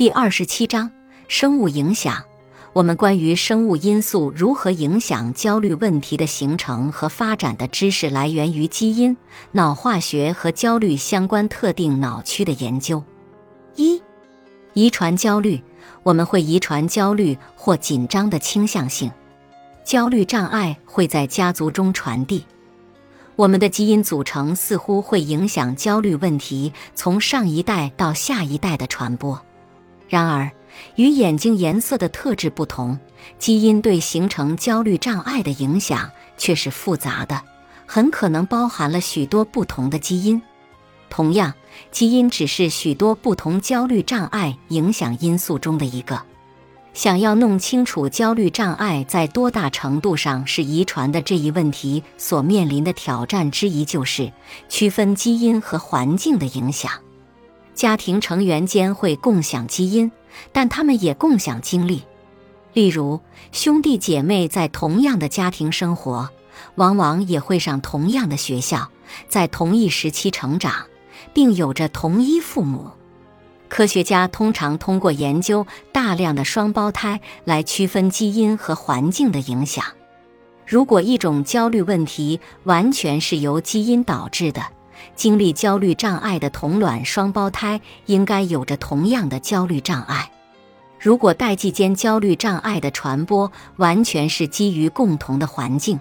第二十七章生物影响。我们关于生物因素如何影响焦虑问题的形成和发展的知识，来源于基因、脑化学和焦虑相关特定脑区的研究。一、遗传焦虑。我们会遗传焦虑或紧张的倾向性，焦虑障碍会在家族中传递。我们的基因组成似乎会影响焦虑问题从上一代到下一代的传播。然而，与眼睛颜色的特质不同，基因对形成焦虑障碍的影响却是复杂的，很可能包含了许多不同的基因。同样，基因只是许多不同焦虑障碍影响因素中的一个。想要弄清楚焦虑障碍在多大程度上是遗传的这一问题，所面临的挑战之一就是区分基因和环境的影响。家庭成员间会共享基因，但他们也共享经历。例如，兄弟姐妹在同样的家庭生活，往往也会上同样的学校，在同一时期成长。并有着同一父母。科学家通常通过研究大量的双胞胎来区分基因和环境的影响。如果一种焦虑问题完全是由基因导致的，经历焦虑障碍的同卵双胞胎应该有着同样的焦虑障碍。如果代际间焦虑障碍的传播完全是基于共同的环境，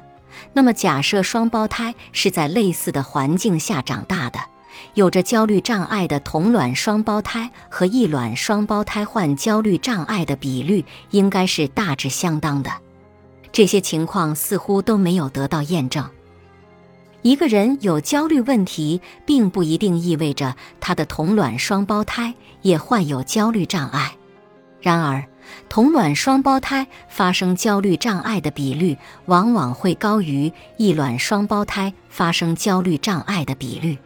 那么假设双胞胎是在类似的环境下长大的。有着焦虑障碍的同卵双胞胎和异卵双胞胎患焦虑障碍的比率应该是大致相当的。这些情况似乎都没有得到验证。一个人有焦虑问题，并不一定意味着他的同卵双胞胎也患有焦虑障碍。然而，同卵双胞胎发生焦虑障碍的比率往往会高于异卵双胞胎发生焦虑障碍的比率。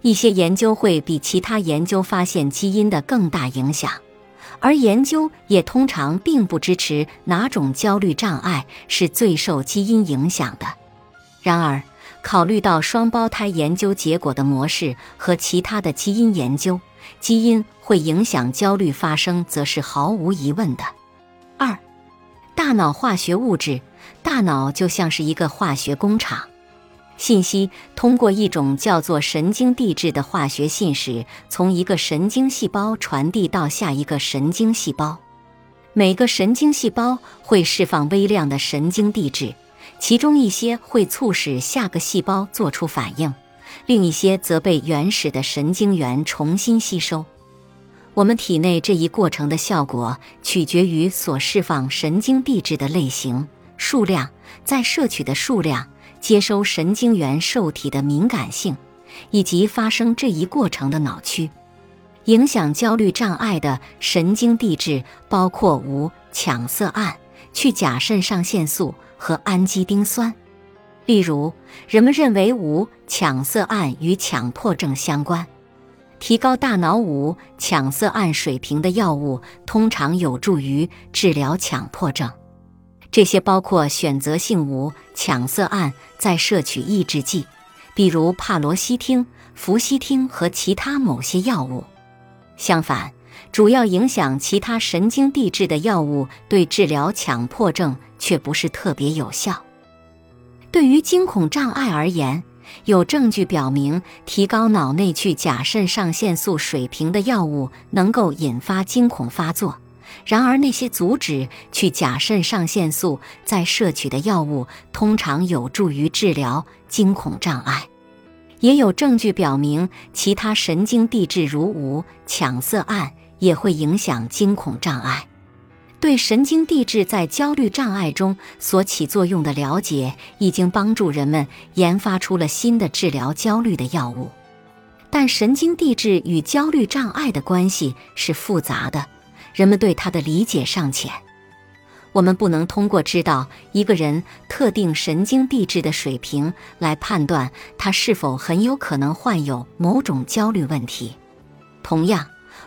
一些研究会比其他研究发现基因的更大影响，而研究也通常并不支持哪种焦虑障碍是最受基因影响的。然而，考虑到双胞胎研究结果的模式和其他的基因研究，基因会影响焦虑发生，则是毫无疑问的。二，大脑化学物质，大脑就像是一个化学工厂。信息通过一种叫做神经递质的化学信使，从一个神经细胞传递到下一个神经细胞。每个神经细胞会释放微量的神经递质，其中一些会促使下个细胞做出反应，另一些则被原始的神经元重新吸收。我们体内这一过程的效果取决于所释放神经递质的类型、数量，在摄取的数量。接收神经元受体的敏感性，以及发生这一过程的脑区，影响焦虑障碍的神经递质包括五羟色胺、去甲肾上腺素和氨基丁酸。例如，人们认为五羟色胺与强迫症相关。提高大脑五羟色胺水平的药物通常有助于治疗强迫症。这些包括选择性五羟色胺在摄取抑制剂，比如帕罗西汀、氟西汀和其他某些药物。相反，主要影响其他神经递质的药物对治疗强迫症却不是特别有效。对于惊恐障碍而言，有证据表明提高脑内去甲肾上腺素水平的药物能够引发惊恐发作。然而，那些阻止去甲肾上腺素再摄取的药物，通常有助于治疗惊恐障碍。也有证据表明，其他神经递质如五羟色胺也会影响惊恐障碍。对神经递质在焦虑障碍中所起作用的了解，已经帮助人们研发出了新的治疗焦虑的药物。但神经递质与焦虑障碍的关系是复杂的。人们对它的理解尚浅，我们不能通过知道一个人特定神经递质的水平来判断他是否很有可能患有某种焦虑问题。同样，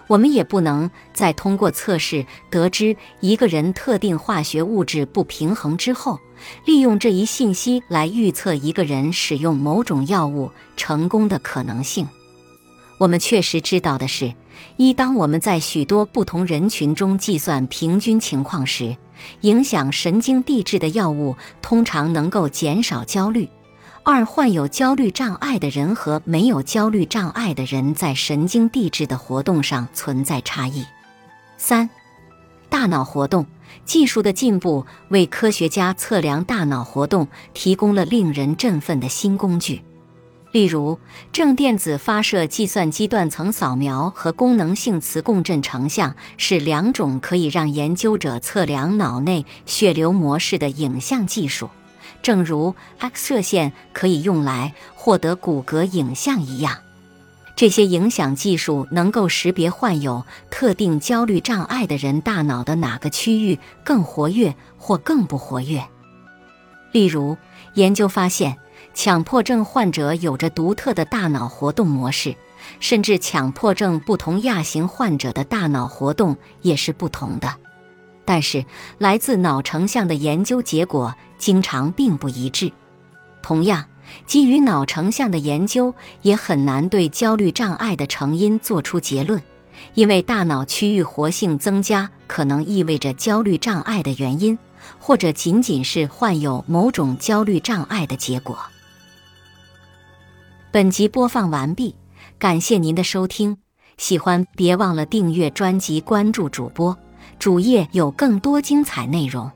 我们也不能在通过测试得知一个人特定化学物质不平衡之后，利用这一信息来预测一个人使用某种药物成功的可能性。我们确实知道的是。一，当我们在许多不同人群中计算平均情况时，影响神经递质的药物通常能够减少焦虑。二，患有焦虑障碍的人和没有焦虑障碍的人在神经递质的活动上存在差异。三，大脑活动技术的进步为科学家测量大脑活动提供了令人振奋的新工具。例如，正电子发射计算机断层扫描和功能性磁共振成像是两种可以让研究者测量脑内血流模式的影像技术，正如 X 射线可以用来获得骨骼影像一样。这些影响技术能够识别患有特定焦虑障碍的人大脑的哪个区域更活跃或更不活跃。例如，研究发现。强迫症患者有着独特的大脑活动模式，甚至强迫症不同亚型患者的大脑活动也是不同的。但是，来自脑成像的研究结果经常并不一致。同样，基于脑成像的研究也很难对焦虑障碍的成因做出结论，因为大脑区域活性增加可能意味着焦虑障碍的原因，或者仅仅是患有某种焦虑障碍的结果。本集播放完毕，感谢您的收听。喜欢别忘了订阅专辑、关注主播，主页有更多精彩内容。